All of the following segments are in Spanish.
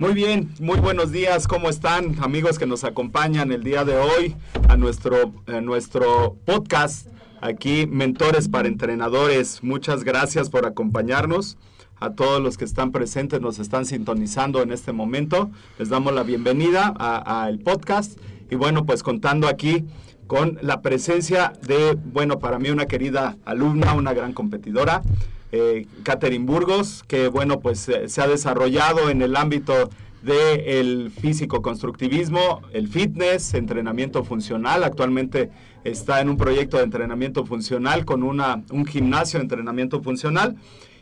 Muy bien, muy buenos días, ¿cómo están amigos que nos acompañan el día de hoy a nuestro, nuestro podcast aquí, Mentores para Entrenadores? Muchas gracias por acompañarnos. A todos los que están presentes, nos están sintonizando en este momento. Les damos la bienvenida al podcast y bueno, pues contando aquí con la presencia de, bueno, para mí una querida alumna, una gran competidora, Catherine Burgos, que bueno, pues eh, se ha desarrollado en el ámbito del físico-constructivismo, el fitness, entrenamiento funcional. Actualmente está en un proyecto de entrenamiento funcional con una, un gimnasio de entrenamiento funcional.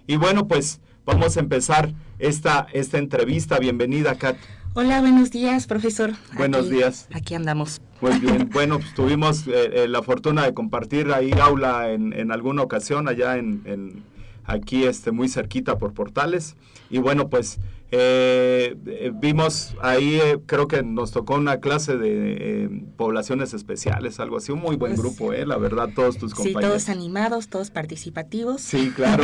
Y bueno, pues vamos a empezar esta, esta entrevista. Bienvenida, Kat. Hola, buenos días, profesor. Buenos Aquí- días. Aquí andamos. Muy bien, bueno, pues tuvimos eh, eh, la fortuna de compartir ahí aula en, en alguna ocasión allá en, en- aquí este muy cerquita por Portales. Y bueno pues eh, eh, vimos ahí eh, creo que nos tocó una clase de eh, poblaciones especiales algo así un muy buen Pues, grupo eh la verdad todos tus Sí, compañeros todos animados, todos participativos. Sí, claro.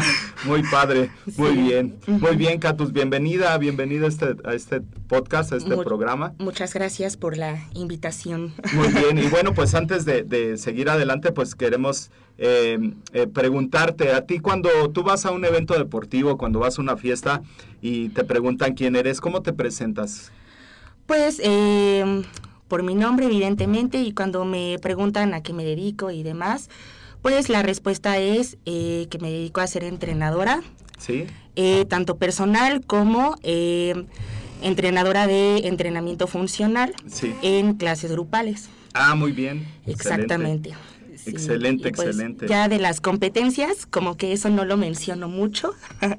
Muy padre. Muy Sí. bien. Muy bien, Catus. Bienvenida, bienvenida a este, a este podcast, a este Mu- programa. Muchas gracias por la invitación. Muy bien, y bueno, pues antes de, de seguir adelante, pues queremos preguntarte a ti cuando tú vas a un evento deportivo, cuando vas a una fiesta y te preguntan quién eres, ¿cómo te presentas? Pues eh, por mi nombre, evidentemente, y cuando me preguntan a qué me dedico y demás, pues la respuesta es eh, que me dedico a ser entrenadora, ¿Sí? eh, tanto personal como eh, entrenadora de entrenamiento funcional Sí. en clases grupales. Ah, muy bien. Excelente. Sí, Excelente, pues excelente. Ya de las competencias, como que eso no lo menciono mucho.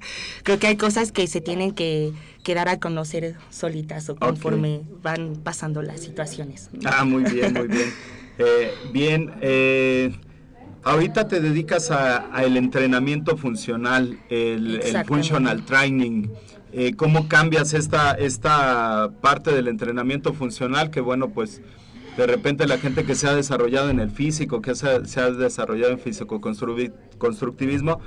Creo que hay cosas que se tienen que, que dar a conocer solitas o conforme van pasando las situaciones. Ah, muy bien, muy bien. Eh, bien, eh, ahorita te dedicas a, a el entrenamiento funcional, el, el functional training. Eh, ¿Cómo cambias esta, esta parte del entrenamiento funcional? Que bueno, pues de repente la gente que se ha desarrollado en el físico, que se, se ha desarrollado en físico-constructivismo,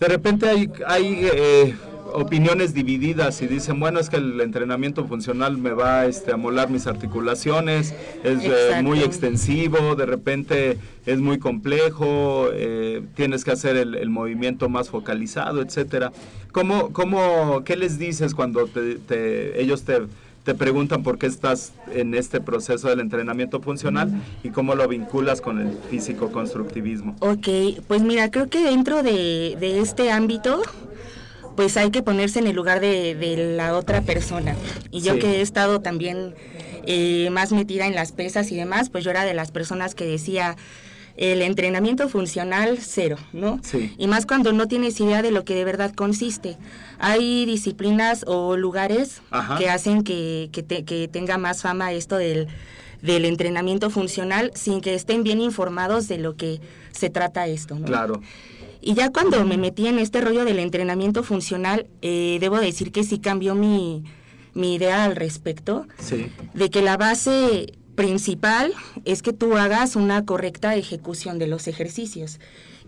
de repente hay, hay eh, opiniones divididas y dicen, bueno, es que el entrenamiento funcional me va este, a molar mis articulaciones, es eh, muy extensivo, de repente es muy complejo, eh, tienes que hacer el, el movimiento más focalizado, etcétera. ¿Cómo, cómo, ¿Qué les dices cuando te, te- ellos te, te preguntan por qué estás en este proceso del entrenamiento funcional y cómo lo vinculas con el físico-constructivismo? Ok, pues mira, creo que dentro de, de este ámbito, pues hay que ponerse en el lugar de, de la otra persona. Y yo Sí. que he estado también eh, más metida en las pesas y demás, pues yo era de las personas que decía, el entrenamiento funcional cero, ¿no? Sí. Y más cuando no tienes idea de lo que de verdad consiste. Hay disciplinas o lugares Ajá. que hacen que, que, te- que tenga más fama esto del, del entrenamiento funcional sin que estén bien informados de lo que se trata esto, ¿no? Claro. Y ya cuando me metí en este rollo del entrenamiento funcional, eh, debo decir que sí cambió mi, mi idea al respecto Sí. de que la base principal es que tú hagas una correcta ejecución de los ejercicios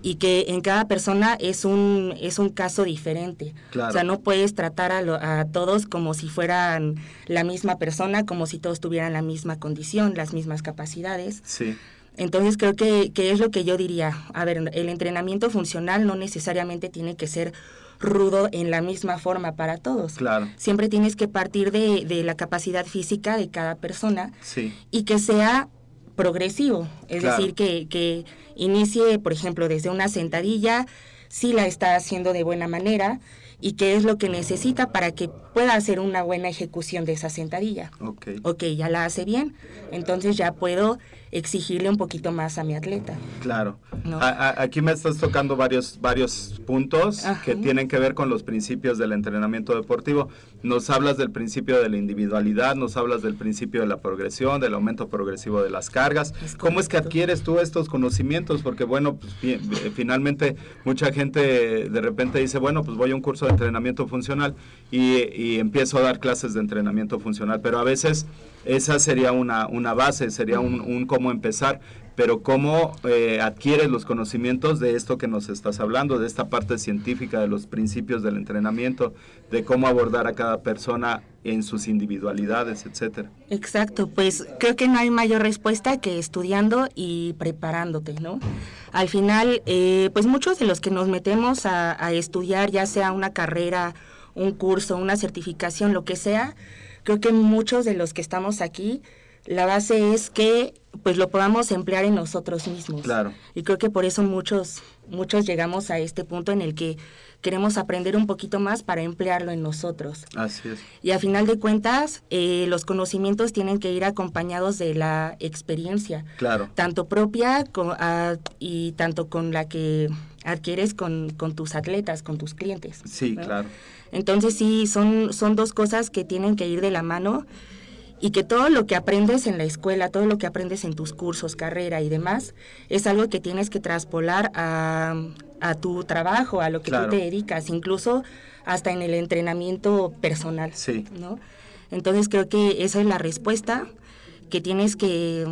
y que en cada persona es un es un caso diferente. Claro. O sea, no puedes tratar a, lo- a todos como si fueran la misma persona, como si todos tuvieran la misma condición, las mismas capacidades. Sí. Entonces creo que, que es lo que yo diría. A ver, el entrenamiento funcional no necesariamente tiene que ser rudo en la misma forma para todos. Claro. Siempre tienes que partir de, de la capacidad física de cada persona Sí. y que sea progresivo. Es Claro. decir, que, que inicie, por ejemplo, desde una sentadilla, si la está haciendo de buena manera y qué es lo que necesita para que pueda hacer una buena ejecución de esa sentadilla. Ok. Ok, ya la hace bien, entonces ya puedo exigirle un poquito más a mi atleta. Claro. No. A- a- aquí me estás tocando varios, varios puntos Ajá. que tienen que ver con los principios del entrenamiento deportivo. Nos hablas del principio de la individualidad, nos hablas del principio de la progresión, del aumento progresivo de las cargas. Es ¿Cómo es que adquieres tú estos conocimientos? Porque bueno, pues, eh, finalmente mucha gente de repente dice, bueno, pues voy a un curso de entrenamiento funcional y, y empiezo a dar clases de entrenamiento funcional, pero a veces esa sería una, una base, sería un, un cómo empezar, pero cómo eh, adquieres los conocimientos de esto que nos estás hablando, de esta parte científica, de los principios del entrenamiento, de cómo abordar a cada persona en sus individualidades, etcétera. Exacto, pues creo que no hay mayor respuesta que estudiando y preparándote, ¿no? Al final, eh, pues muchos de los que nos metemos a, a estudiar, ya sea una carrera, un curso, una certificación, lo que sea, creo que muchos de los que estamos aquí, la base es que pues lo podamos emplear en nosotros mismos. Claro. Y creo que por eso muchos, muchos llegamos a este punto en el que queremos aprender un poquito más para emplearlo en nosotros. Así es. Y a final de cuentas, eh, los conocimientos tienen que ir acompañados de la experiencia, Claro. tanto propia co- a- y tanto con la que adquieres con, con tus atletas, con tus clientes. Sí, ¿no? claro. Entonces sí, son, son dos cosas que tienen que ir de la mano y que todo lo que aprendes en la escuela, todo lo que aprendes en tus cursos, carrera y demás, es algo que tienes que traspolar a, a tu trabajo, a lo que Claro. tú te dedicas, incluso hasta en el entrenamiento personal. Sí. ¿no? Entonces creo que esa es la respuesta, que tienes que,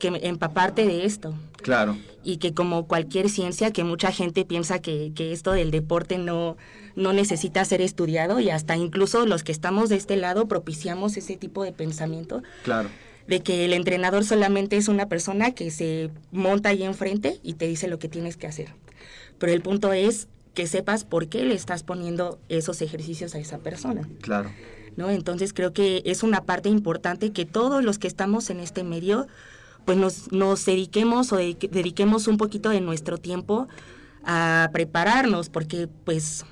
que empaparte de esto Claro. y que como cualquier ciencia, que mucha gente piensa que, que esto del deporte no, no necesita ser estudiado y hasta incluso los que estamos de este lado propiciamos ese tipo de pensamiento Claro. de que el entrenador solamente es una persona que se monta ahí enfrente y te dice lo que tienes que hacer. Pero el punto es que sepas por qué le estás poniendo esos ejercicios a esa persona. Claro. ¿no? Entonces creo que es una parte importante que todos los que estamos en este medio, pues nos, nos dediquemos o dedique- dediquemos un poquito de nuestro tiempo a prepararnos, porque pues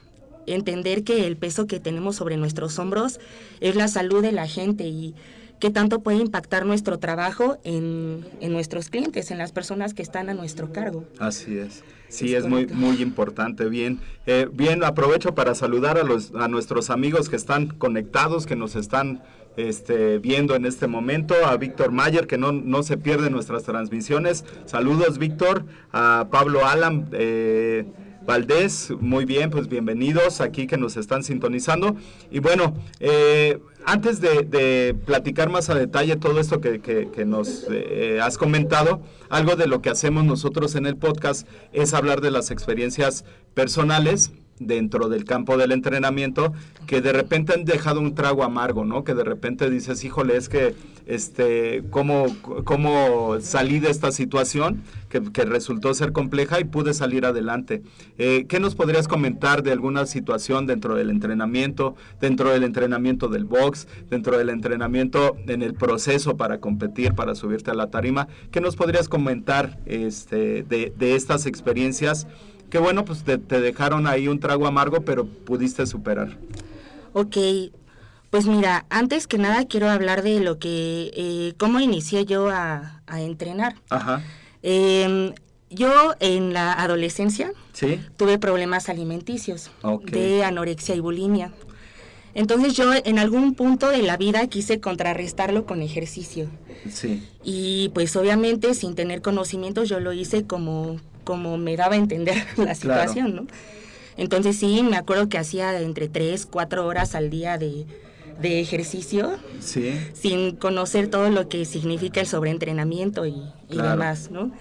entender que el peso que tenemos sobre nuestros hombros es la salud de la gente y qué tanto puede impactar nuestro trabajo en, en nuestros clientes, en las personas que están a nuestro cargo. Así es. Sí, Es es, muy, muy importante. Bien, Eh, bien, aprovecho para saludar a, los, a nuestros amigos que están conectados, que nos están este, viendo en este momento. A Víctor Mayer, que no, no se pierde nuestras transmisiones. Saludos, Víctor. A Pablo Alam. eh, Valdés, muy bien, pues bienvenidos aquí que nos están sintonizando. Y bueno, eh, antes de, platicar más a detalle todo esto que, que- que nos eh, has comentado, algo de lo que hacemos nosotros en el podcast es hablar de las experiencias personales dentro del campo del entrenamiento que de repente han dejado un trago amargo, ¿no? Que de repente dices, híjole, es que, este, ¿cómo, cómo salí de esta situación que, resultó ser compleja y pude salir adelante? Eh, ¿Qué nos podrías comentar de alguna situación dentro del entrenamiento, dentro del entrenamiento del box, dentro del entrenamiento en el proceso para competir, para subirte a la tarima? ¿Qué nos podrías comentar este, de estas experiencias? Que bueno, pues te, te dejaron ahí un trago amargo, pero pudiste superar. Ok, pues mira, antes que nada quiero hablar de lo que, eh, cómo inicié yo a, a entrenar. Ajá. Eh, Yo en la adolescencia Sí. tuve problemas alimenticios Ok. de anorexia y bulimia. Entonces yo en algún punto de la vida quise contrarrestarlo con ejercicio. Sí. Y pues obviamente sin tener conocimientos yo lo hice como, como me daba a entender la situación, ¿no? Entonces sí, me acuerdo que hacía entre 3, 4 horas al día de, de ejercicio Sí. sin conocer todo lo que significa el sobreentrenamiento y, y Claro. demás, ¿no?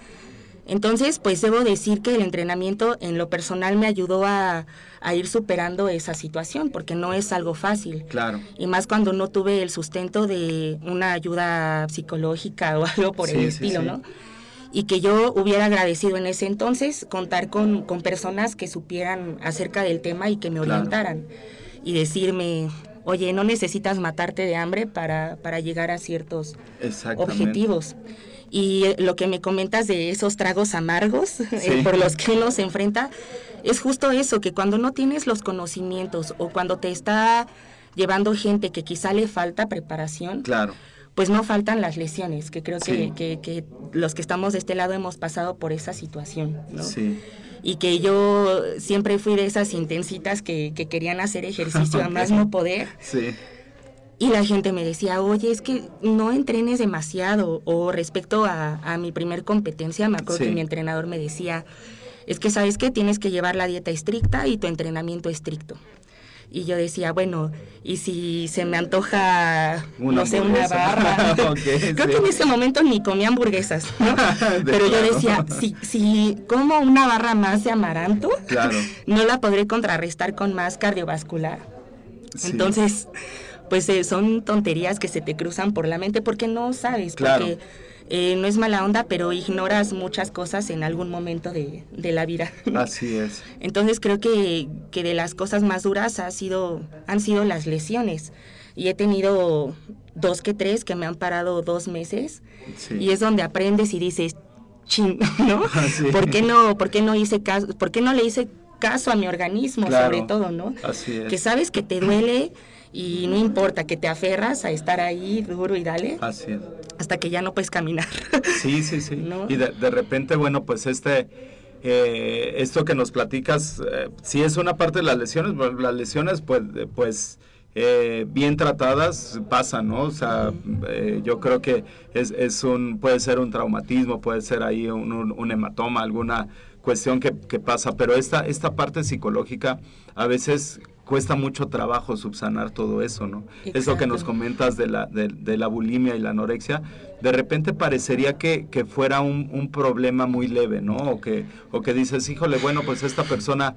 Entonces, pues debo decir que el entrenamiento en lo personal me ayudó a, a ir superando esa situación, porque no es algo fácil. Claro. Y más cuando no tuve el sustento de una ayuda psicológica o algo por Sí, el sí, estilo, sí. ¿no? Y que yo hubiera agradecido en ese entonces contar con, con personas que supieran acerca del tema y que me Claro. orientaran. Y decirme, oye, no necesitas matarte de hambre para, para llegar a ciertos objetivos. Y eh, lo que me comentas de esos tragos amargos eh, Sí. por los que uno se enfrenta, es justo eso, que cuando no tienes los conocimientos o cuando te está llevando gente que quizá le falta preparación, Claro. Pues no faltan las lesiones, que creo Sí. que, que- que los que estamos de este lado hemos pasado por esa situación. ¿no? Sí. Y que yo siempre fui de esas intensitas que, que querían hacer ejercicio a más no poder. Sí. Y la gente me decía, oye, es que no entrenes demasiado. O respecto a, a mi primer competencia, me acuerdo Sí. que mi entrenador me decía, es que sabes que tienes que llevar la dieta estricta y tu entrenamiento estricto. Y yo decía, bueno, y si se me antoja, Una no sé, una barra. Creo sí. que en ese momento ni comía hamburguesas, ¿no? Pero yo decía, si, si como una barra más de amaranto, Claro. no la podré contrarrestar con más cardiovascular. Sí. Entonces, pues eh, son tonterías que se te cruzan por la mente porque no sabes, Claro. porque eh, no es mala onda, pero ignoras muchas cosas en algún momento de, de la vida. Así es. Entonces creo que, que de las cosas más duras ha sido, han sido las lesiones. Y he tenido dos que tres que me han parado dos meses. Sí. Y es donde aprendes y dices, chin, ¿no? Sí. ¿Por qué no, por qué no hice caso, por qué no le hice caso a mi organismo Claro. sobre todo, ¿no? Así es. Que sabes que te duele y no importa, que te aferras a estar ahí duro y dale Así es. hasta que ya no puedes caminar. Sí, sí, sí. ¿No? Y de, de repente, bueno, pues este, eh, esto que nos platicas, eh, sí es una parte de las lesiones, pero las lesiones, pues, pues eh, bien tratadas pasan, ¿no? O sea, eh, yo creo que es, es un, puede ser un traumatismo, puede ser ahí un, un- un hematoma, alguna cuestión que, que pasa, pero esta, esta parte psicológica a veces cuesta mucho trabajo subsanar todo eso, ¿no? Eso que nos comentas de la, de, de la bulimia y la anorexia, de repente parecería que, que fuera un, un problema muy leve, ¿no? O que, o que dices, híjole, bueno, pues esta persona,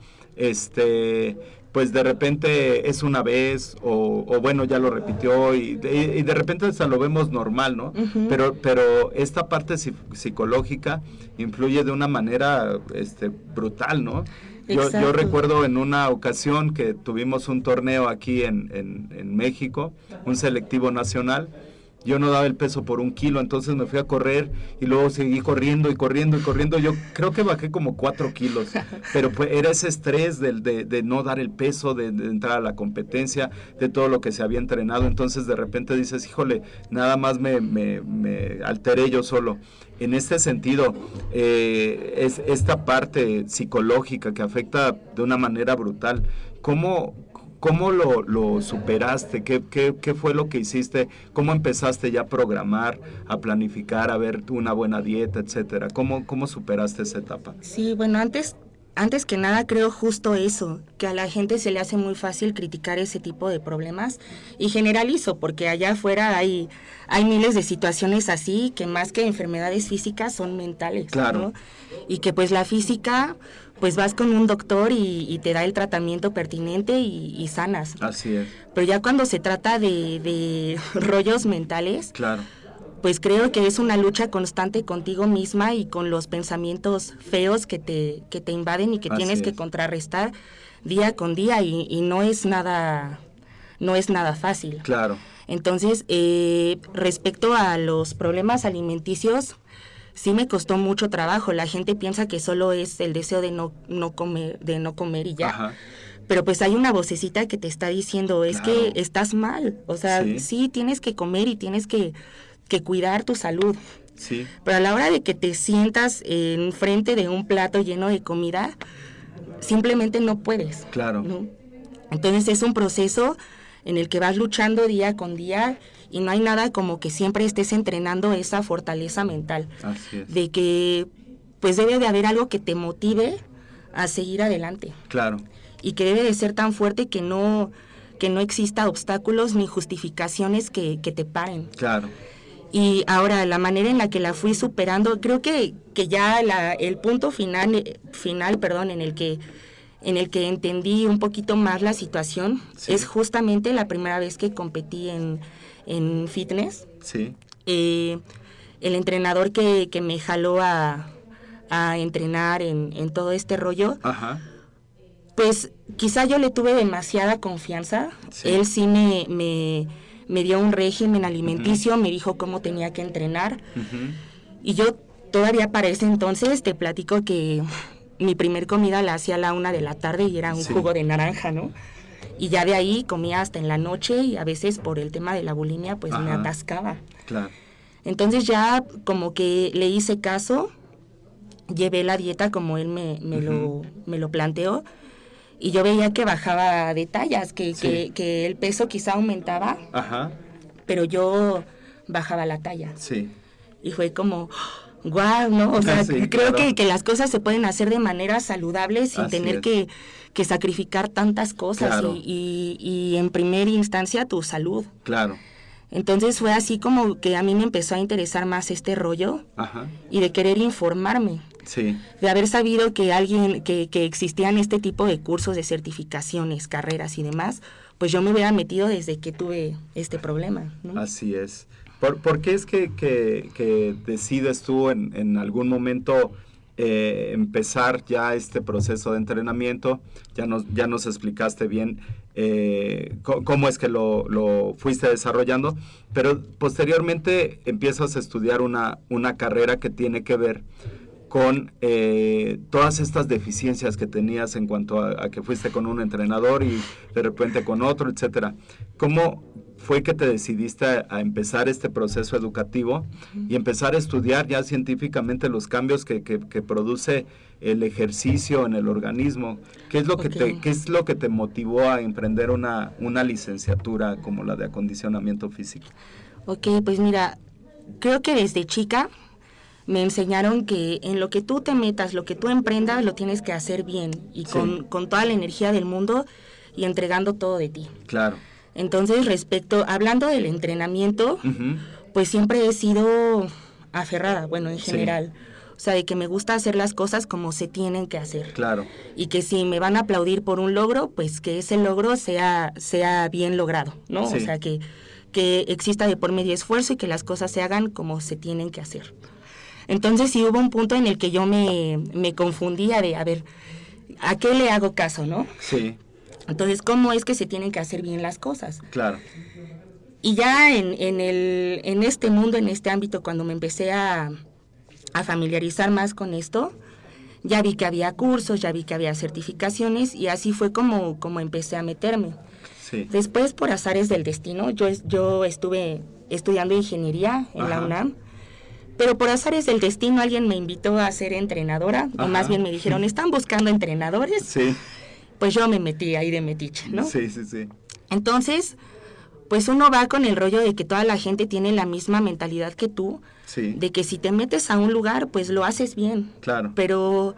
este, pues de repente es una vez, o, o bueno, ya lo repitió, y de, y de repente hasta lo vemos normal, ¿no? Pero, pero esta parte psi- psicológica influye de una manera este, brutal, ¿no? Yo, yo recuerdo en una ocasión que tuvimos un torneo aquí en, en, en México, un selectivo nacional. Yo no daba el peso por un kilo, entonces me fui a correr y luego seguí corriendo y corriendo y corriendo. Yo creo que bajé como cuatro kilos, pero pues era ese estrés del- de, de no dar el peso, de, de entrar a la competencia, de todo lo que se había entrenado. Entonces de repente dices, híjole, nada más me, me, me alteré yo solo. En este sentido, eh, es esta parte psicológica que afecta de una manera brutal. ¿Cómo, cómo lo, lo superaste? ¿Qué, qué, qué fue lo que hiciste? ¿Cómo empezaste ya a programar, a planificar, a ver una buena dieta, etcétera? ¿Cómo, cómo superaste esa etapa? Sí, bueno, antes, antes que nada creo justo eso, que a la gente se le hace muy fácil criticar ese tipo de problemas y generalizo, porque allá afuera hay, hay miles de situaciones así que más que enfermedades físicas son mentales, Claro. ¿no? Y que pues la física, pues vas con un doctor y, y te da el tratamiento pertinente y, y sanas. Así es, Pero ya cuando se trata de, de rollos mentales, claro. pues creo que es una lucha constante contigo misma y con los pensamientos feos que te, que te invaden y que Así tienes que es. contrarrestar día con día y, y no es nada no es nada fácil. Claro, Entonces, eh, respecto a los problemas alimenticios, sí me costó mucho trabajo. La gente piensa que solo es el deseo de no, no comer, de no comer y ya. Ajá. Pero pues hay una vocecita que te está diciendo, es Claro. que estás mal. O sea, Sí. sí. tienes que comer y tienes que, que cuidar tu salud. Sí. Pero a la hora de que te sientas en frente de un plato lleno de comida, simplemente no puedes. Claro. ¿no? Entonces es un proceso en el que vas luchando día con día y no hay nada como que siempre estés entrenando esa fortaleza mental. Así es. De que pues debe de haber algo que te motive a seguir adelante Claro. y que debe de ser tan fuerte que no que no exista obstáculos ni justificaciones que, que te paren. Claro. Y ahora la manera en la que la fui superando, creo que, que ya la, el punto final, eh, final, perdón, en el que en el que entendí un poquito más la situación Sí. es justamente la primera vez que competí en, en fitness. Sí. Eh, el entrenador que, que me jaló a, a entrenar en, en todo este rollo, Ajá. pues quizá yo le tuve demasiada confianza. Sí. Él sí me, me, me dio un régimen alimenticio, me dijo cómo tenía que entrenar. Ujú. Y yo todavía para ese entonces te platico que mi primer comida la hacía a la una de la tarde y era un Sí. jugo de naranja, ¿no? Y ya de ahí comía hasta en la noche y a veces por el tema de la bulimia pues me Ajá. atascaba. Claro. Entonces ya como que le hice caso, llevé la dieta como él me, me, lo, me lo planteó y yo veía que bajaba de tallas, que, Sí. que, que el peso quizá aumentaba, Ajá. pero yo bajaba la talla. Sí. Y fue como, wow, ¿no? O sea, Sí, creo claro. que, que las cosas se pueden hacer de manera saludable sin Así tener es. que, que sacrificar tantas cosas Claro. y, y, y en primera instancia tu salud. Claro. Entonces fue así como que a mí me empezó a interesar más este rollo Ajá. y de querer informarme, Sí. de haber sabido que alguien, que, que existían este tipo de cursos de certificaciones, carreras y demás, pues yo me hubiera metido desde que tuve este problema. ¿no? Así es. ¿Por, por qué es que, que- decides tú en, en algún momento eh, empezar ya este proceso de entrenamiento? Ya nos, ya nos explicaste bien eh, cómo es que lo, lo fuiste desarrollando, pero posteriormente empiezas a estudiar una, una carrera que tiene que ver con eh, todas estas deficiencias que tenías en cuanto a, a que fuiste con un entrenador y de repente con otro, etcétera. ¿Cómo fue que te decidiste a, a empezar este proceso educativo y empezar a estudiar ya científicamente los cambios que, que- que produce el ejercicio en el organismo? ¿Qué es lo que, te, qué es lo que te motivó a emprender una, una licenciatura como la de acondicionamiento físico? Ok, pues mira, creo que desde chica me enseñaron que en lo que tú te metas, lo que tú emprendas, lo tienes que hacer bien y Sí. con, con toda la energía del mundo y entregando todo de ti. Claro. Entonces, respecto, hablando del entrenamiento, pues siempre he sido aferrada, bueno, en Sí. general. O sea, de que me gusta hacer las cosas como se tienen que hacer. Claro. Y que si me van a aplaudir por un logro, pues que ese logro sea, sea bien logrado, ¿no? Sí. O sea, que, que exista de por medio esfuerzo y que las cosas se hagan como se tienen que hacer. Entonces sí hubo un punto en el que yo me, me confundía de, a ver, ¿a qué le hago caso, no? Sí, Entonces, ¿cómo es que se tienen que hacer bien las cosas? claro. Y ya en, en, el, en este mundo, en este ámbito, cuando me empecé a, a familiarizar más con esto, ya vi que había cursos, ya vi que había certificaciones y así fue como, como empecé a meterme. Sí. Después, por azares del destino, yo, yo estuve estudiando ingeniería en la. UNAM, pero por azares del destino alguien me invitó a ser entrenadora, o Ajá. más bien me dijeron, ¿están buscando entrenadores? Sí. Pues yo me metí ahí de metiche, ¿no? Sí, sí, sí. Entonces, pues uno va con el rollo de que toda la gente tiene la misma mentalidad que tú, Sí. de que si te metes a un lugar, pues lo haces bien. Claro. Pero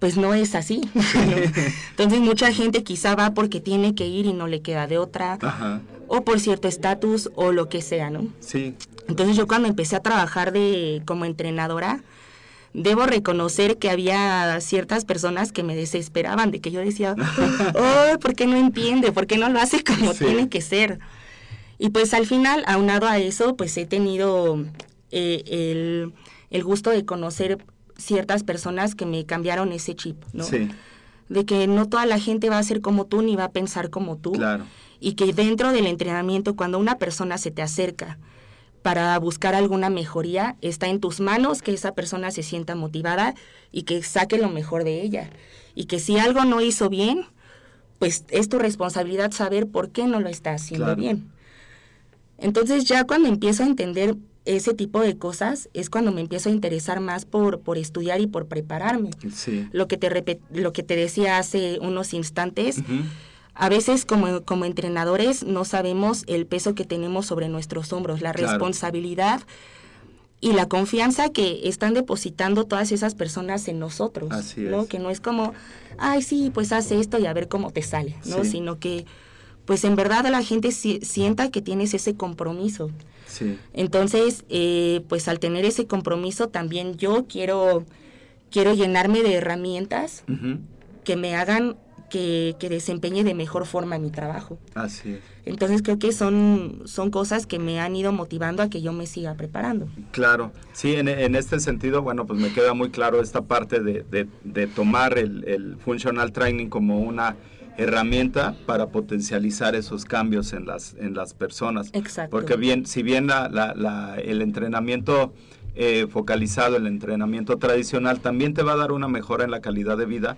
pues no es así. ¿no? Entonces mucha gente quizá va porque tiene que ir y no le queda de otra, Ajá. o por cierto estatus o lo que sea, ¿no? Sí. Entonces yo cuando empecé a trabajar de como entrenadora, debo reconocer que había ciertas personas que me desesperaban, de que yo decía, oh, ¿por qué no entiende? ¿Por qué no lo hace como Sí. tiene que ser? Y pues al final, aunado a eso, pues he tenido eh, el, el gusto de conocer ciertas personas que me cambiaron ese chip, ¿no? Sí. De que no toda la gente va a ser como tú ni va a pensar como tú Claro. y que dentro del entrenamiento cuando una persona se te acerca para buscar alguna mejoría, está en tus manos que esa persona se sienta motivada y que saque lo mejor de ella. Y que si algo no hizo bien, pues es tu responsabilidad saber por qué no lo está haciendo Claro. bien. Entonces ya cuando empiezo a entender ese tipo de cosas es cuando me empiezo a interesar más por, por estudiar y por prepararme. Sí. Lo que te, lo que te decía hace unos instantes. A veces como, como entrenadores no sabemos el peso que tenemos sobre nuestros hombros, la Claro. responsabilidad y la confianza que están depositando todas esas personas en nosotros, Así ¿no? es. Que no es como, ay, sí, pues haz esto y a ver cómo te sale, ¿no? Sí. Sino que, pues en verdad la gente si- sienta que tienes ese compromiso. Sí. Entonces, eh, pues al tener ese compromiso también yo quiero, quiero llenarme de herramientas que me hagan que, que desempeñe de mejor forma mi trabajo. Así es. Entonces creo que son, son cosas que me han ido motivando a que yo me siga preparando. Claro, sí, en, en este sentido, bueno, pues me queda muy claro esta parte de, de- de tomar el, el functional training como una herramienta para potencializar esos cambios en las, en las personas. Exacto. Porque bien, si bien la, la- la- el entrenamiento eh, focalizado, el entrenamiento tradicional, también te va a dar una mejora en la calidad de vida,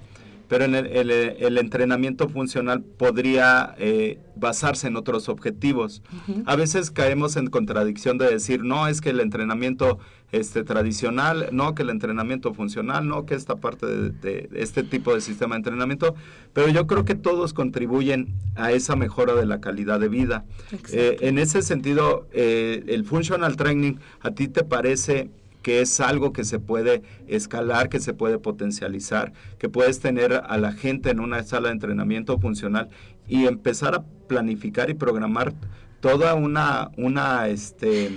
pero en el, el- el entrenamiento funcional podría eh, basarse en otros objetivos. A veces caemos en contradicción de decir, no, es que el entrenamiento este, tradicional, no, que el entrenamiento funcional, no, que esta parte de, de este tipo de sistema de entrenamiento, pero yo creo que todos contribuyen a esa mejora de la calidad de vida. Eh, en ese sentido, eh, el functional training, ¿a ti te parece que es algo que se puede escalar, que se puede potencializar, que puedes tener a la gente en una sala de entrenamiento funcional y empezar a planificar y programar toda una, una este,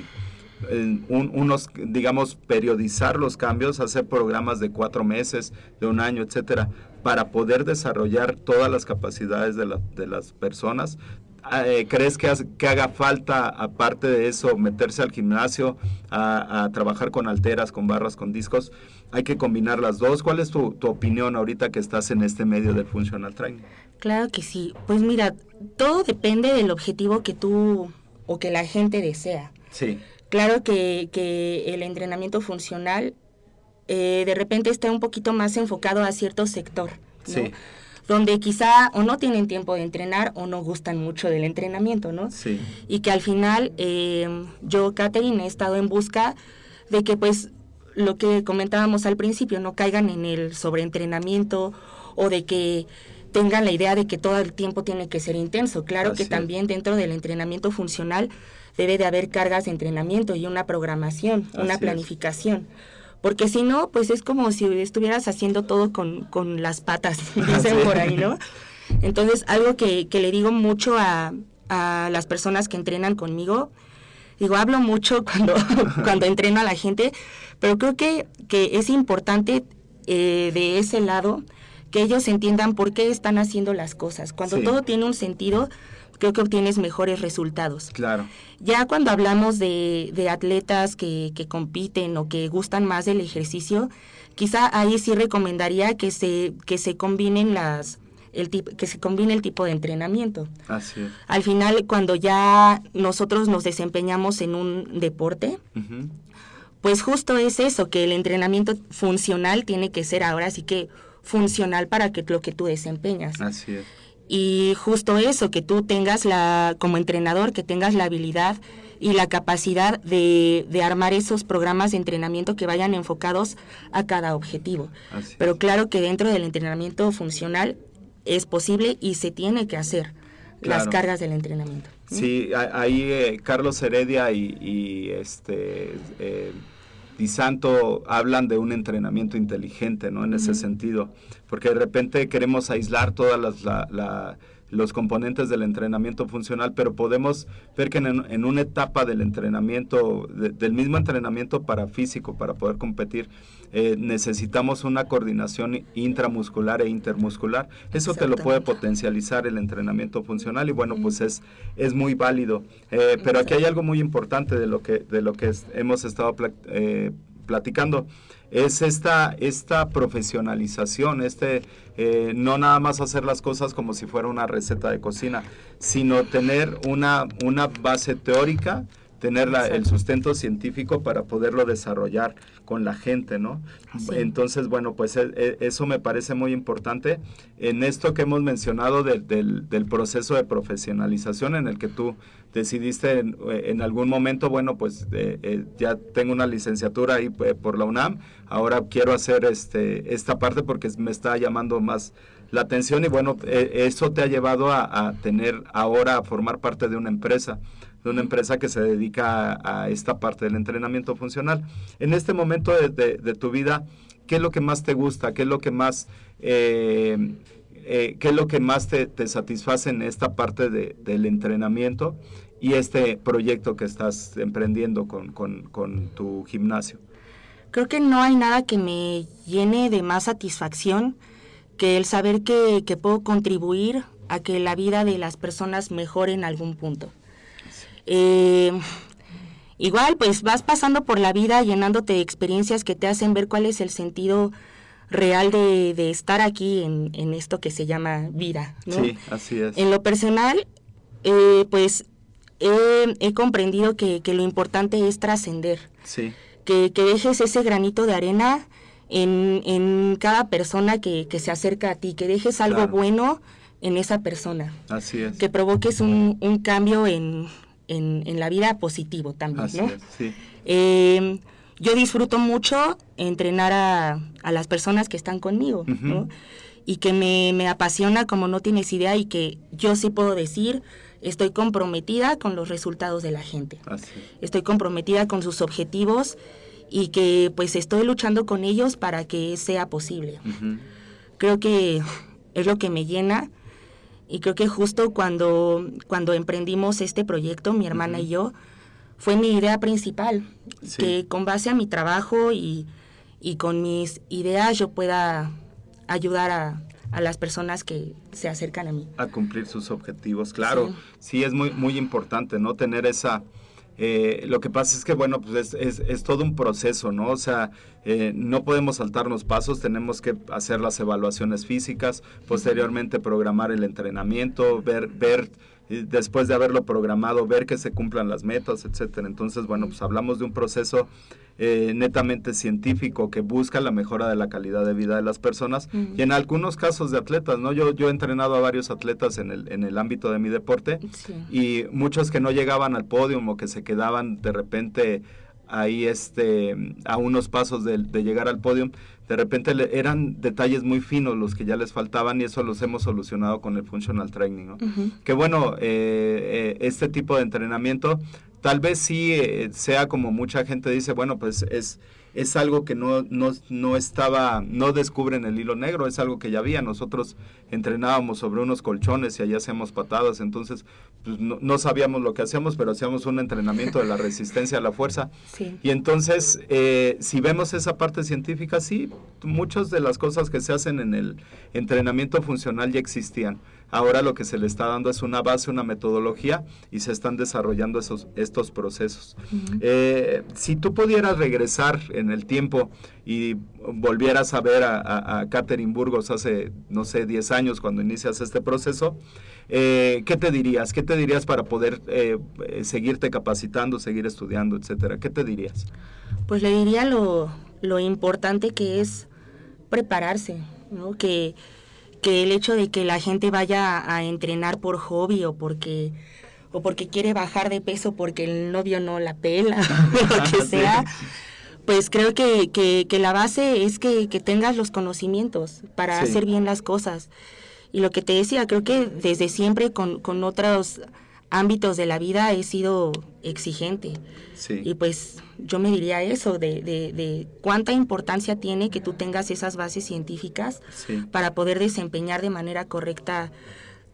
un- unos, digamos, periodizar los cambios, hacer programas de cuatro meses, de un año, etcétera, para poder desarrollar todas las capacidades de, de las personas. Ah, eh, ¿Crees que, has- que haga falta, aparte de eso, meterse al gimnasio, a, a trabajar con alteras, con barras, con discos? Hay que combinar las dos. ¿Cuál es tu, tu opinión ahorita que estás en este medio del functional training? Claro que sí. Pues mira, todo depende del objetivo que tú o que la gente desea. Sí, Claro que, que el entrenamiento funcional eh, de repente está un poquito más enfocado a cierto sector, ¿no? Sí. Donde quizá o no tienen tiempo de entrenar o no gustan mucho del entrenamiento, ¿no? sí, Y que al final eh, yo, Catherine, he estado en busca de que pues lo que comentábamos al principio, no caigan en el sobreentrenamiento o de que tengan la idea de que todo el tiempo tiene que ser intenso. Claro Así que también dentro del entrenamiento funcional debe de haber cargas de entrenamiento y una programación, Así una es. Porque si no, pues es como si estuvieras haciendo todo con, con las patas, dicen Así por ahí, ¿no? Entonces, algo que, que le digo mucho a, a las personas que entrenan conmigo, digo, hablo mucho cuando, cuando entreno a la gente, pero creo que, que es importante eh, de ese lado que ellos entiendan por qué están haciendo las cosas. Cuando Sí. todo tiene un sentido, creo que obtienes mejores resultados. claro. Ya cuando hablamos de, de atletas que, que compiten o que gustan más del ejercicio, quizá ahí sí recomendaría que se, que se combinen las, el tip- que se combine el tipo de entrenamiento. Así es. Al final, cuando ya nosotros nos desempeñamos en un deporte, pues justo es eso, que el entrenamiento funcional tiene que ser ahora sí que funcional para que lo que tú desempeñas. Así es. Y justo eso, que tú tengas la, como entrenador, que tengas la habilidad y la capacidad de, de armar esos programas de entrenamiento que vayan enfocados a cada objetivo. Así Pero claro que dentro del entrenamiento funcional es posible y se tiene que hacer las cargas del entrenamiento. Sí, ahí eh, Carlos Heredia y, y, este eh, Di Santo hablan de un entrenamiento inteligente, ¿no? En ese sentido, porque de repente queremos aislar todas las la- la- los componentes del entrenamiento funcional, pero podemos ver que en, en una etapa del entrenamiento, de- del mismo entrenamiento para físico, para poder competir, eh, necesitamos una coordinación intramuscular e intermuscular. Eso te lo puede potencializar el entrenamiento funcional y bueno, pues es, es muy válido. Eh, pero aquí hay algo muy importante de lo que, de lo que es- hemos estado eh, platicando. Es esta, esta profesionalización, este eh, no nada más hacer las cosas como si fuera una receta de cocina, sino tener una, una base teórica, tener la- el sustento científico para poderlo desarrollar con la gente, ¿no? Entonces, bueno, pues e- e- eso me parece muy importante. En esto que hemos mencionado del- del, del proceso de profesionalización en el que tú decidiste en, en algún momento, bueno, pues eh, eh, ya tengo una licenciatura ahí eh, por la UNAM, ahora quiero hacer este esta parte porque me está llamando más la atención y bueno, eh, eso te ha llevado a, a tener ahora a formar parte de una empresa de una empresa que se dedica a, esta parte del entrenamiento funcional. En este momento de tu vida, ¿qué es lo que más te gusta? ¿Qué es lo que más, eh, eh, qué es lo que más te, te satisface en esta parte de- del entrenamiento y este proyecto que estás emprendiendo con, con- con tu gimnasio? Creo que no hay nada que me llene de más satisfacción que el saber que, que puedo contribuir a que la vida de las personas mejore en algún punto. Eh, igual, pues vas pasando por la vida llenándote de experiencias que te hacen ver cuál es el sentido real de, de estar aquí en, en esto que se llama vida. ¿no? Sí, así es. En lo personal, eh, pues he, he comprendido que, que lo importante es trascender Sí, que, que dejes ese granito de arena en, en cada persona que, que se acerca a ti, que dejes algo Claro. bueno en esa persona, así es. que provoques un, un cambio en, en, en la vida positivo también, Así ¿no? es, sí. Eh, yo disfruto mucho entrenar a, a las personas que están conmigo. ¿no? Y que me, me apasiona como no tienes idea y que yo sí puedo decir, estoy comprometida con los resultados de la gente Así es. estoy comprometida con sus objetivos y que pues estoy luchando con ellos para que sea posible. Creo que es lo que me llena y creo que justo cuando, cuando emprendimos este proyecto, mi hermana y yo, fue mi idea principal, Sí. que con base a mi trabajo y, y con mis ideas yo pueda ayudar a, a las personas que se acercan a mí. a cumplir sus objetivos. Claro, Sí. sí, es muy, muy importante, ¿no? Tener esa... eh, lo que pasa es que, bueno, pues es, es, es todo un proceso, ¿no? O sea, eh, no podemos saltarnos pasos, tenemos que hacer las evaluaciones físicas, posteriormente programar el entrenamiento, ver, ver eh, después de haberlo programado, ver que se cumplan las metas, etcétera. Entonces, bueno, pues hablamos de un proceso eh, netamente científico que busca la mejora de la calidad de vida de las personas y en algunos casos de atletas, ¿no? Yo, yo he entrenado a varios atletas en el, en el ámbito de mi deporte Sí. y muchos que no llegaban al podio o que se quedaban de repente ahí este a unos pasos de, de llegar al podio. De repente le- eran detalles muy finos los que ya les faltaban y eso los hemos solucionado con el functional training que bueno eh, eh, este tipo de entrenamiento tal vez sí eh, sea como mucha gente dice bueno pues es es algo que no, no, no estaba, no descubren el hilo negro, es algo que ya había. Nosotros entrenábamos sobre unos colchones y allá hacíamos patadas, entonces pues, no, no sabíamos lo que hacíamos, pero hacíamos un entrenamiento de la resistencia a la fuerza. Sí. Y entonces, eh, si vemos esa parte científica, sí, muchas de las cosas que se hacen en el entrenamiento funcional ya existían. Ahora lo que se le está dando es una base, una metodología y se están desarrollando esos, estos procesos. Eh, si tú pudieras regresar en el tiempo y volvieras a ver a, a, a Catherine Burgos hace, no sé, 10 años cuando inicias este proceso, eh, ¿qué te dirías? ¿Qué te dirías para poder eh, seguirte capacitando, seguir estudiando, etcétera? ¿Qué te dirías? Pues le diría lo, lo importante que es prepararse, ¿no? Que, que el hecho de que la gente vaya a entrenar por hobby o porque o porque quiere bajar de peso porque el novio no la pela o lo que sea, pues creo que, que, que la base es que, que tengas los conocimientos para Sí. hacer bien las cosas. Y lo que te decía, creo que desde siempre con, con otros ámbitos de la vida he sido exigente. Sí. Y pues yo me diría eso, de, de, de cuánta importancia tiene que tú tengas esas bases científicas Sí. para poder desempeñar de manera correcta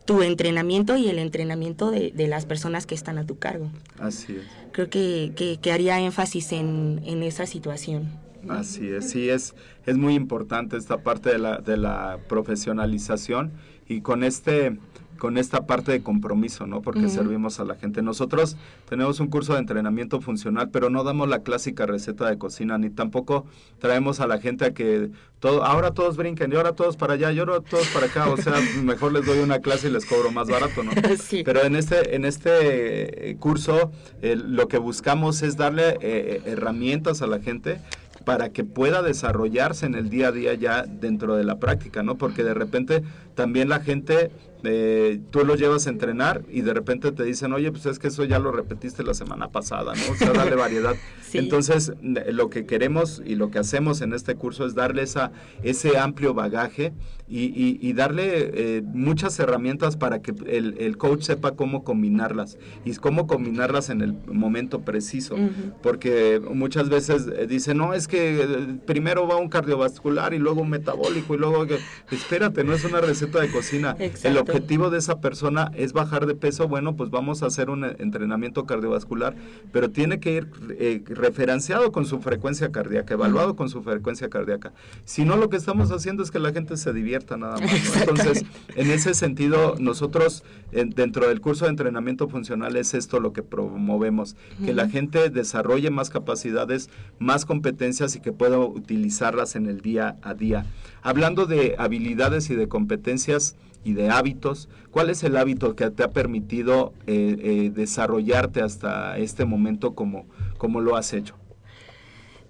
tu entrenamiento y el entrenamiento de, de las personas que están a tu cargo. Así es. Creo que, que, que haría énfasis en, en esa situación. Así es, sí, es, es muy importante esta parte de la, de la profesionalización y con este con esta parte de compromiso, ¿no? Porque servimos a la gente. Nosotros tenemos un curso de entrenamiento funcional, pero no damos la clásica receta de cocina, ni tampoco traemos a la gente a que todo, ahora todos brinquen, y ahora todos para allá, y ahora todos para acá. O sea, mejor les doy una clase y les cobro más barato, ¿no? Sí. Pero en este, en este eh, curso eh, lo que buscamos es darle eh, herramientas a la gente para que pueda desarrollarse en el día a día ya dentro de la práctica, ¿no? Porque de repente también la gente eh, tú lo llevas a entrenar y de repente te dicen, oye, pues es que eso ya lo repetiste la semana pasada, ¿no? O sea, darle variedad. Sí. Entonces, lo que queremos y lo que hacemos en este curso es darle esa, ese amplio bagaje y, y, y darle eh, muchas herramientas para que el, el, coach sepa cómo combinarlas y cómo combinarlas en el momento preciso. Porque muchas veces eh, dicen, no, es que primero va un cardiovascular y luego un metabólico y luego... que-". Espérate, no es una receta de cocina. El. Objetivo de esa persona es bajar de peso, bueno, pues vamos a hacer un eh, entrenamiento cardiovascular, pero tiene que ir eh, referenciado con su frecuencia cardíaca, evaluado con su frecuencia cardíaca. Si no, lo que estamos haciendo es que la gente se divierta nada más. ¿no? Entonces, en ese sentido, nosotros en- dentro del curso de entrenamiento funcional es esto lo que promovemos, que la gente desarrolle más capacidades, más competencias y que pueda utilizarlas en el día a día. Hablando de habilidades y de competencias y de hábitos, ¿cuál es el hábito que te ha permitido eh, eh, desarrollarte hasta este momento como, como lo has hecho?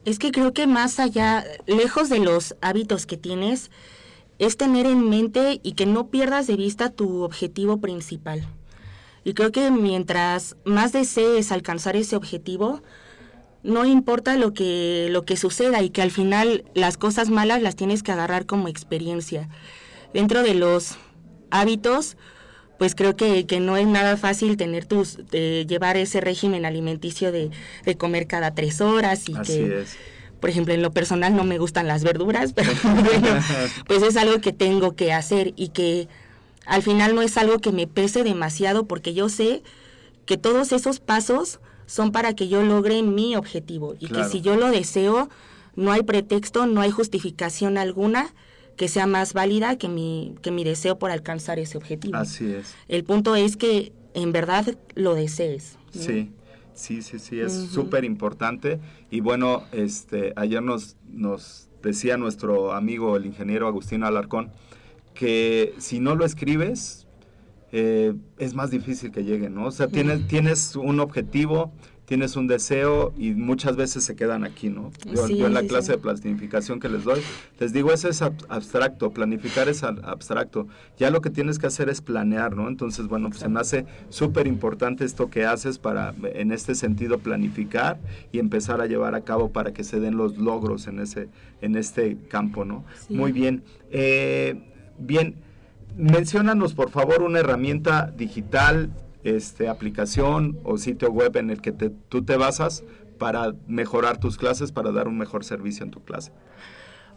Es que creo que más allá, lejos de los hábitos que tienes, es tener en mente y que no pierdas de vista tu objetivo principal. Y creo que mientras más desees alcanzar ese objetivo, no importa lo que, lo que suceda y que al final las cosas malas las tienes que agarrar como experiencia. Dentro de los hábitos, pues creo que, que no es nada fácil tener tus, llevar ese régimen alimenticio de, de comer cada tres horas y Así que, es. por ejemplo, en lo personal no me gustan las verduras, pero bueno, pues es algo que tengo que hacer y que al final no es algo que me pese demasiado porque yo sé que todos esos pasos son para que yo logre mi objetivo y Claro. que si yo lo deseo, no hay pretexto, no hay justificación alguna que sea más válida que mi, que mi deseo por alcanzar ese objetivo. Así es. El punto es que en verdad lo desees. ¿no? Sí, sí, sí, sí, es súper importante. Y bueno, este, ayer nos, nos decía nuestro amigo, el ingeniero Agustín Alarcón, que si no lo escribes, eh, es más difícil que llegue, ¿no? O sea, tienes, tienes un objetivo, tienes un deseo y muchas veces se quedan aquí, ¿no? Yo, Sí, yo en la sí, clase sí. de planificación que les doy, les digo, eso es ab- abstracto, planificar es ab- abstracto. Ya lo que tienes que hacer es planear, ¿no? Entonces, bueno, pues se me hace súper importante esto que haces para, en este sentido, planificar y empezar a llevar a cabo para que se den los logros en, ese, en este campo, ¿no? Muy bien. Eh, bien, menciónanos, por favor, una herramienta digital, este, aplicación o sitio web en el que te- tú te basas para mejorar tus clases, para dar un mejor servicio en tu clase.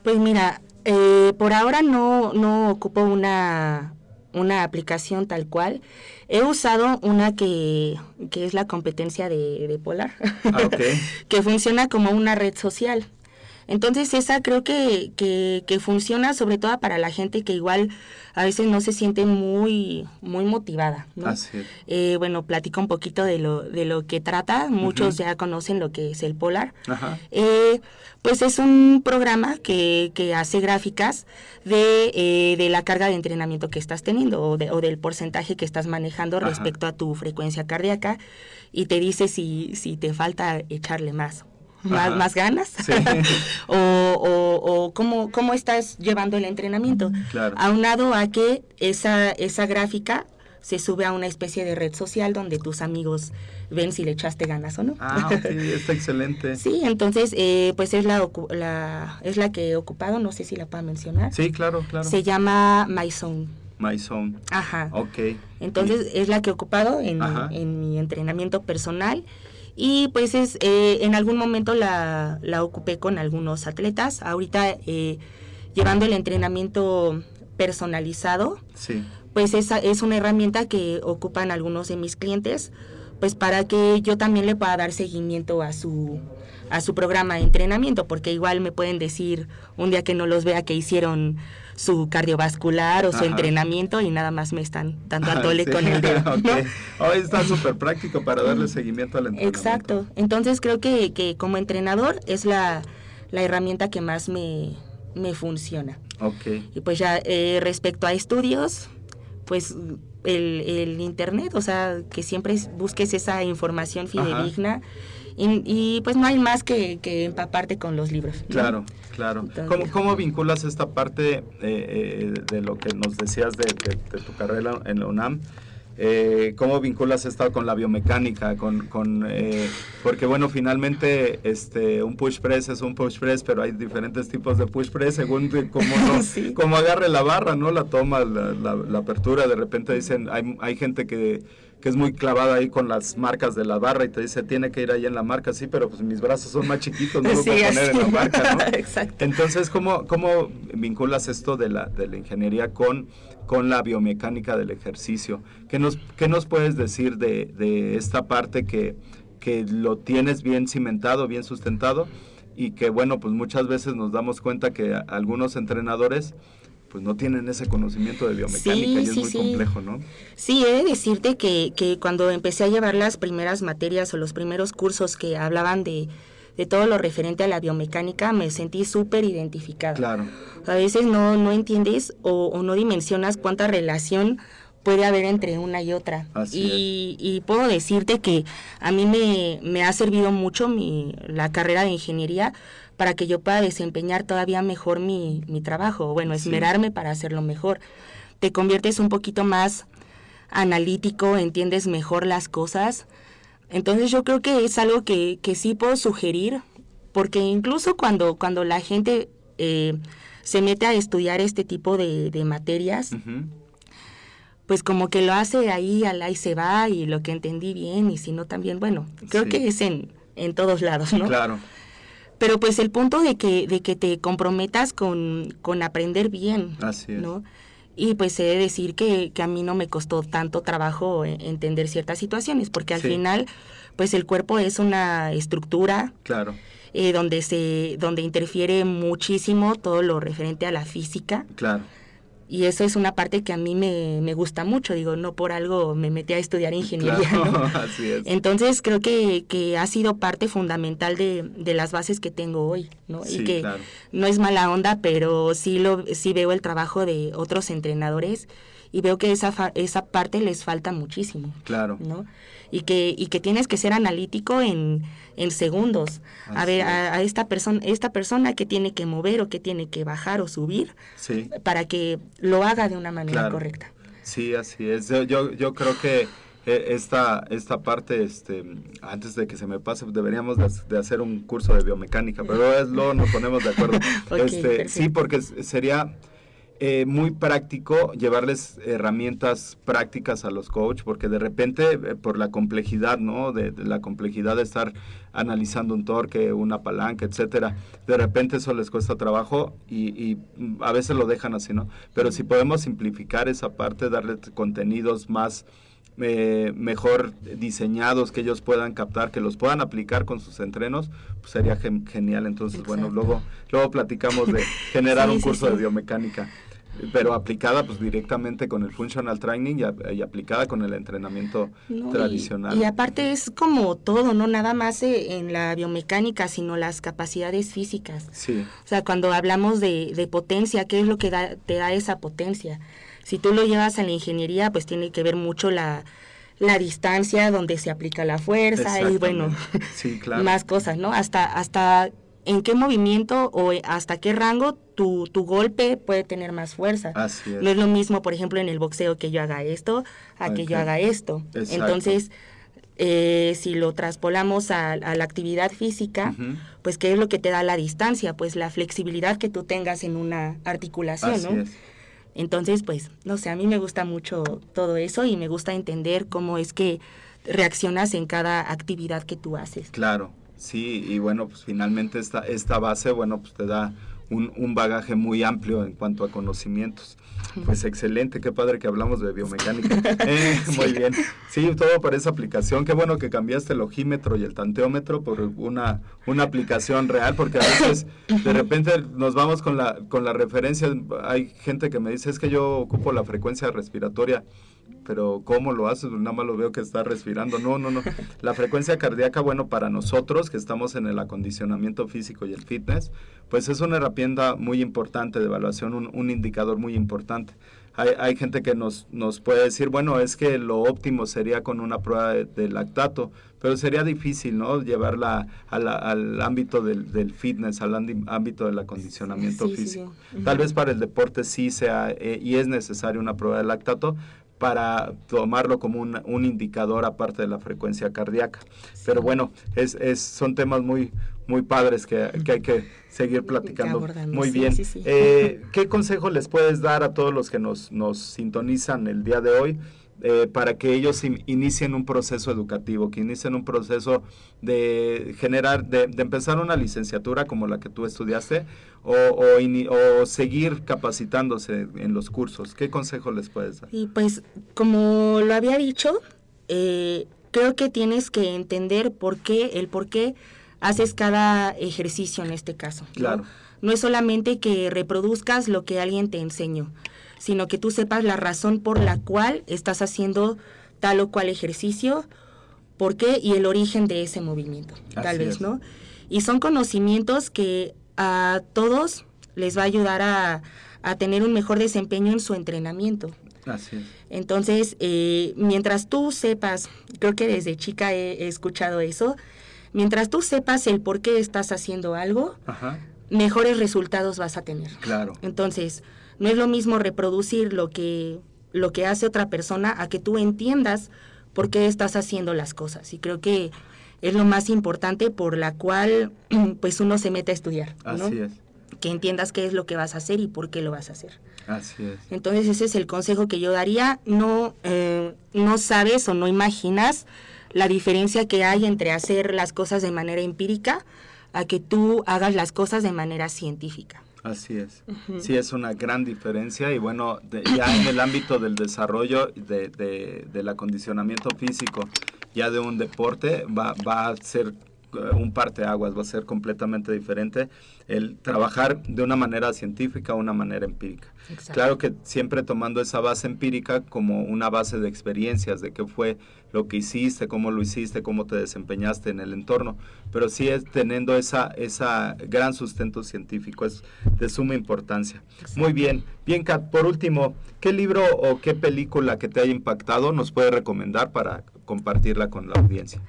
Pues mira, eh, por ahora no, no ocupo una, una aplicación tal cual. He usado una que, que es la competencia de, de Polar, Ah, que funciona como una red social. Entonces esa creo que, que, que funciona sobre todo para la gente que igual a veces no se siente muy, muy motivada. ¿no? Así es. Eh, bueno, platico un poquito de lo, de lo que trata. Muchos ya conocen lo que es el Polar. Ajá. Eh, pues es un programa que, que hace gráficas de, eh, de la carga de entrenamiento que estás teniendo o, de- o del porcentaje que estás manejando Ajá. respecto a tu frecuencia cardíaca y te dice si, si te falta echarle más. Más, más ganas Sí. o, o, o cómo, cómo estás llevando el entrenamiento Claro. aunado a que esa, esa gráfica se sube a una especie de red social donde tus amigos ven si le echaste ganas o no Ah, ok, está excelente. Sí, entonces, eh, pues es la, la, es la que he ocupado, no sé si la puedo mencionar. Sí, claro, claro. Se llama MyZone. My Zone. Ajá. Ok. Entonces, es la que he ocupado en, en mi entrenamiento personal. Y pues es, eh, en algún momento la, la ocupé con algunos atletas. Ahorita, eh, llevando el entrenamiento personalizado, Sí. pues esa es una herramienta que ocupan algunos de mis clientes pues para que yo también le pueda dar seguimiento a su a su programa de entrenamiento, porque igual me pueden decir un día que no los vea que hicieron su cardiovascular o su Ajá. entrenamiento y nada más me están dando a tole Sí, con el dedo. ¿no? ok. Hoy está súper práctico para darle seguimiento al entrenamiento. Exacto. Entonces creo que, que como entrenador es la, la herramienta que más me, me funciona. Ok. Y pues ya eh, respecto a estudios, pues el, el internet, o sea, que siempre busques esa información fidedigna. Y, y, pues no hay más que, que empaparte con los libros. ¿no? Claro, claro. Entonces- ¿Cómo, cómo vinculas esta parte eh, eh, de lo que nos decías de, de- de tu carrera en la UNAM? Eh, ¿Cómo vinculas esto con la biomecánica? Con, con, eh, porque bueno, finalmente este, un push press es un push press, pero hay diferentes tipos de push press según cómo, no- Sí. cómo agarre la barra, ¿no? La toma, la, la- la apertura. De repente dicen, hay, hay gente que, que es muy clavada ahí con las marcas de la barra y te dice, tiene que ir ahí en la marca, sí, pero pues mis brazos son más chiquitos, no lo Sí, puedo poner en la marca, ¿no? Exacto. Entonces, ¿cómo, cómo vinculas esto de la, de la ingeniería con, con la biomecánica del ejercicio? ¿Qué nos, qué nos puedes decir de, de esta parte que, que lo tienes bien cimentado, bien sustentado? Y que, bueno, pues muchas veces nos damos cuenta que a- algunos entrenadores pues no tienen ese conocimiento de biomecánica Sí, y es sí, muy sí. complejo, ¿no? Sí, he de decirte que, que cuando empecé a llevar las primeras materias o los primeros cursos que hablaban de, de todo lo referente a la biomecánica, me sentí súper identificada. Claro, A veces no, no entiendes o, o no dimensionas cuánta relación puede haber entre una y otra. Así y, y puedo decirte que a mí me, me ha servido mucho mi, la carrera de ingeniería para que yo pueda desempeñar todavía mejor mi, mi trabajo, bueno, Sí. esmerarme para hacerlo mejor. Te conviertes un poquito más analítico, entiendes mejor las cosas. Entonces yo creo que es algo que, que sí puedo sugerir, porque incluso cuando, cuando la gente eh, se mete a estudiar este tipo de, de materias, pues como que lo hace ahí, al ahí se va, y lo que entendí bien, y si no también, bueno, creo Sí. que es en, en todos lados, ¿no? claro, Pero pues el punto de que, de que te comprometas con, con aprender bien, Así es. ¿no? Y pues he de decir que, que a mí no me costó tanto trabajo eh, entender ciertas situaciones, porque al Sí. final, pues el cuerpo es una estructura claro, eh, donde se, donde interfiere muchísimo todo lo referente a la física. claro. Y eso es una parte que a mí me, me gusta mucho, digo, no por algo me metí a estudiar ingeniería, Claro, ¿no? así es. Entonces creo que, que ha sido parte fundamental de, de las bases que tengo hoy, ¿no? Sí, y que claro. no es mala onda, pero sí lo sí veo el trabajo de otros entrenadores y veo que esa fa- esa parte les falta muchísimo, Claro. ¿no? Y que y que tienes que ser analítico en, en segundos. a ver a, a esta persona esta persona que tiene que mover o que tiene que bajar o subir Sí. para que lo haga de una manera Claro. correcta. Sí, así es. Yo, yo, creo que eh, esta, esta parte, este, antes de que se me pase, deberíamos de, de hacer un curso de biomecánica, pero es, luego nos ponemos de acuerdo. Este, perfecto. sí, porque sería eh, muy práctico llevarles herramientas prácticas a los coach, porque de repente, eh, por la complejidad, ¿no? De, de la complejidad de estar analizando un torque, una palanca, etcétera, de repente eso les cuesta trabajo y, y, a veces lo dejan así, ¿no? Pero si podemos simplificar esa parte, darle contenidos más eh, mejor diseñados que ellos puedan captar, que los puedan aplicar con sus entrenos, pues sería gen- genial. Entonces, bueno, luego, luego platicamos de generar Sí, un sí, curso sí. de biomecánica, pero aplicada pues directamente con el functional training y, a- y aplicada con el entrenamiento No, tradicional. Y, aparte es como todo, no nada más eh, en la biomecánica, sino las capacidades físicas. Sí, O sea, cuando hablamos de, de potencia, ¿qué es lo que da- te da esa potencia? Si tú lo llevas a la ingeniería, pues tiene que ver mucho la, la distancia donde se aplica la fuerza y bueno, Exactamente. Sí, claro. más cosas, ¿no? Hasta, hasta en qué movimiento o hasta qué rango tu, tu golpe puede tener más fuerza. Así es. No es lo mismo, por ejemplo, en el boxeo que yo haga esto a que yo haga esto. Exacto. Entonces, eh, si lo traspolamos a, a la actividad física, pues ¿qué es lo que te da la distancia? Pues la flexibilidad que tú tengas en una articulación, Así ¿no? es. Entonces, pues, no sé, a mí me gusta mucho todo eso y me gusta entender cómo es que reaccionas en cada actividad que tú haces. Claro, Sí, y bueno, pues finalmente esta, esta base, bueno, pues te da un, un bagaje muy amplio en cuanto a conocimientos. Pues excelente, qué padre que hablamos de biomecánica. Eh, Muy bien. Sí, todo para esa aplicación. Qué bueno que cambiaste el ojímetro y el tanteómetro por una, una aplicación real, porque a veces de repente nos vamos con la, con la referencia. Hay gente que me dice, es que yo ocupo la frecuencia respiratoria pero ¿cómo lo haces? Nada más lo veo que está respirando. No, no, no. La frecuencia cardíaca, bueno, para nosotros que estamos en el acondicionamiento físico y el fitness, pues es una herramienta muy importante de evaluación, un, un indicador muy importante. Hay, hay, gente que nos, nos puede decir, bueno, es que lo óptimo sería con una prueba de, de lactato, pero sería difícil, ¿no? Llevarla a la, al ámbito del, del, fitness, al ámbito del acondicionamiento sí, físico. Sí, sí. Tal vez para el deporte sí sea eh, y es necesario una prueba de lactato, para tomarlo como un, un, indicador aparte de la frecuencia cardíaca. Sí. Pero bueno, es, es, son temas muy, muy padres que, que hay que seguir platicando. Muy bien. Sí, sí, eh, ¿Qué consejo les puedes dar a todos los que nos, nos sintonizan el día de hoy? Eh, para que ellos in, inicien un proceso educativo, que inicien un proceso de generar, de, de empezar una licenciatura como la que tú estudiaste o, o, in, o, seguir capacitándose en los cursos. ¿Qué consejo les puedes dar? Y pues, como lo había dicho, eh, creo que tienes que entender por qué, el por qué haces cada ejercicio en este caso. ¿no? Claro. No es solamente que reproduzcas lo que alguien te enseñó sino que tú sepas la razón por la cual estás haciendo tal o cual ejercicio, por qué y el origen de ese movimiento, Así tal vez, es. ¿no? Y son conocimientos que a todos les va a ayudar a, a tener un mejor desempeño en su entrenamiento. Así es. Entonces, eh, mientras tú sepas, creo que desde chica he, he, escuchado eso, mientras tú sepas el por qué estás haciendo algo, Ajá. mejores resultados vas a tener. Claro. Entonces, no es lo mismo reproducir lo que, lo que hace otra persona a que tú entiendas por qué estás haciendo las cosas. Y creo que es lo más importante por la cual pues uno se mete a estudiar. ¿no? Así es. Que entiendas qué es lo que vas a hacer y por qué lo vas a hacer. Así es. Entonces ese es el consejo que yo daría. No, eh, no sabes o no imaginas la diferencia que hay entre hacer las cosas de manera empírica a que tú hagas las cosas de manera científica. Así es. Uh -huh. Sí, es una gran diferencia y bueno, de, ya en el ámbito del desarrollo de, de, del acondicionamiento físico, ya de un deporte, va, va a ser un parteaguas, va a ser completamente diferente el trabajar de una manera científica o una manera empírica. Exacto. Claro que siempre tomando esa base empírica como una base de experiencias, de qué fue lo que hiciste, cómo lo hiciste, cómo te desempeñaste en el entorno, pero sí es teniendo esa, esa gran sustento científico, es de suma importancia. Exacto. Muy bien, bien Kat, por último, ¿qué libro o qué película que te haya impactado nos puede recomendar para compartirla con la audiencia?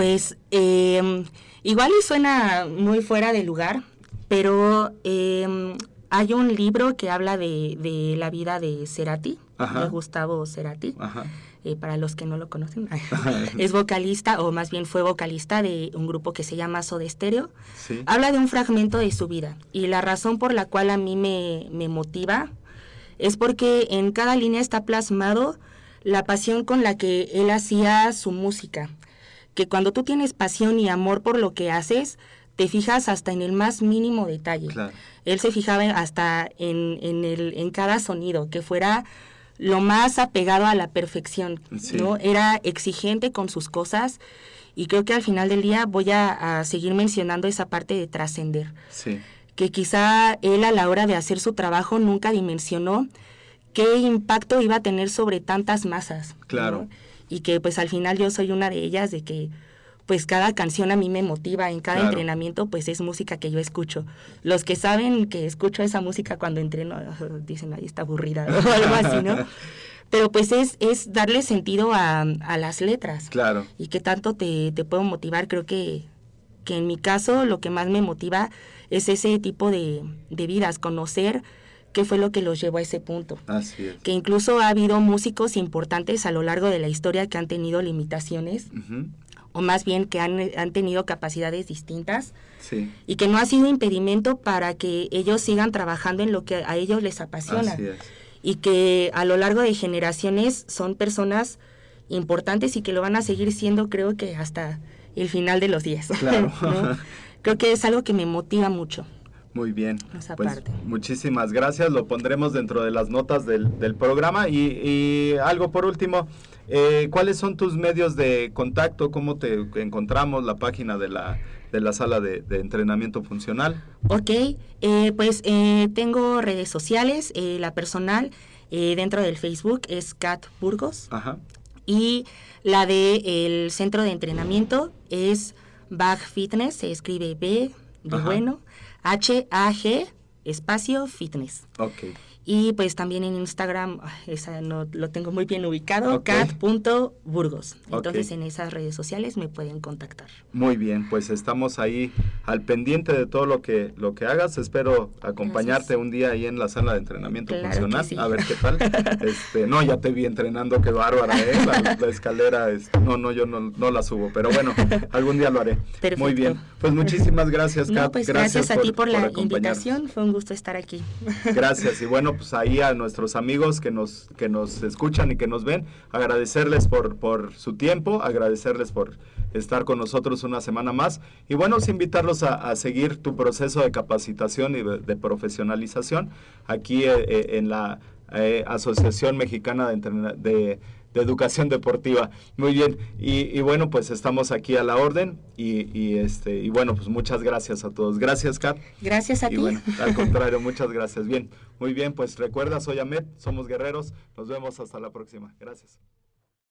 Pues eh, igual y suena muy fuera de lugar, pero eh, hay un libro que habla de, de la vida de Cerati, Ajá. de Gustavo Cerati. Eh, para los que no lo conocen, es vocalista, o más bien fue vocalista de un grupo que se llama Soda Stereo. Sí. Habla de un fragmento de su vida. Y la razón por la cual a mí me, me motiva es porque en cada línea está plasmado la pasión con la que él hacía su música que cuando tú tienes pasión y amor por lo que haces, te fijas hasta en el más mínimo detalle. Claro. Él se fijaba hasta en, en, el, en cada sonido, que fuera lo más apegado a la perfección, sí. ¿no? Era exigente con sus cosas y creo que al final del día voy a, a seguir mencionando esa parte de trascender. Sí. Que quizá él a la hora de hacer su trabajo nunca dimensionó qué impacto iba a tener sobre tantas masas. Claro. ¿no? Y que pues al final yo soy una de ellas de que pues cada canción a mí me motiva, en cada claro. entrenamiento pues es música que yo escucho. Los que saben que escucho esa música cuando entreno dicen, ahí está aburrida o algo así, ¿no? Pero pues es, es darle sentido a, a, las letras. Claro. Y que tanto te, te puedo motivar, creo que, que en mi caso lo que más me motiva es ese tipo de, de vidas, conocer qué fue lo que los llevó a ese punto. Así es. Que incluso ha habido músicos importantes a lo largo de la historia que han tenido limitaciones, uh -huh. o más bien que han, han tenido capacidades distintas, sí. y que no ha sido impedimento para que ellos sigan trabajando en lo que a ellos les apasiona. Así es. Y que a lo largo de generaciones son personas importantes y que lo van a seguir siendo, creo que hasta el final de los días. Claro. ¿no? Creo que es algo que me motiva mucho. Muy bien. Esa Pues, parte. muchísimas gracias. Lo pondremos dentro de las notas del, del programa. Y, y algo por último, eh, ¿cuáles son tus medios de contacto? ¿Cómo te encontramos? La página de la, de la sala de, de entrenamiento funcional. Ok, eh, pues eh, tengo redes sociales, eh, la personal eh, dentro del Facebook es Cat Burgos Ajá. y la de el centro de entrenamiento es Bag Fitness, se escribe B de Ajá. bueno, H-A-G, espacio fitness. Ok. Y pues también en Instagram, ah, esa no lo tengo muy bien ubicado, Ok. cat.burgos. Entonces en esas redes sociales me pueden contactar. Muy bien, pues estamos ahí al pendiente de todo lo que lo que hagas. Espero acompañarte Gracias. un día ahí en la sala de entrenamiento Claro funcional, sí. a ver qué tal. Este, no, ya te vi entrenando, qué bárbara, ¿eh? La, la escalera, es- no, no, yo no, no la subo, pero bueno, algún día lo haré. Muy Perfecto. bien, pues muchísimas gracias, Kat. No, pues gracias, a ti por, la acompañarnos. invitación, fue un gusto estar aquí. Gracias y bueno, pues ahí a nuestros amigos que nos que nos escuchan y que nos ven, agradecerles por por su tiempo, agradecerles por estar con nosotros una semana más. Y bueno, invitarlos a, seguir tu proceso de capacitación y de, profesionalización aquí eh, eh, en la eh, Asociación Mexicana de, Entrena- de de educación deportiva. Muy bien. Y, y bueno, pues estamos aquí a la orden y, y, este y bueno, pues muchas gracias a todos. Gracias, Kat. Gracias a Y ti. bueno, al contrario, muchas gracias. Bien, muy bien, pues recuerda, soy Ahmed, somos guerreros. Nos vemos hasta la próxima. Gracias.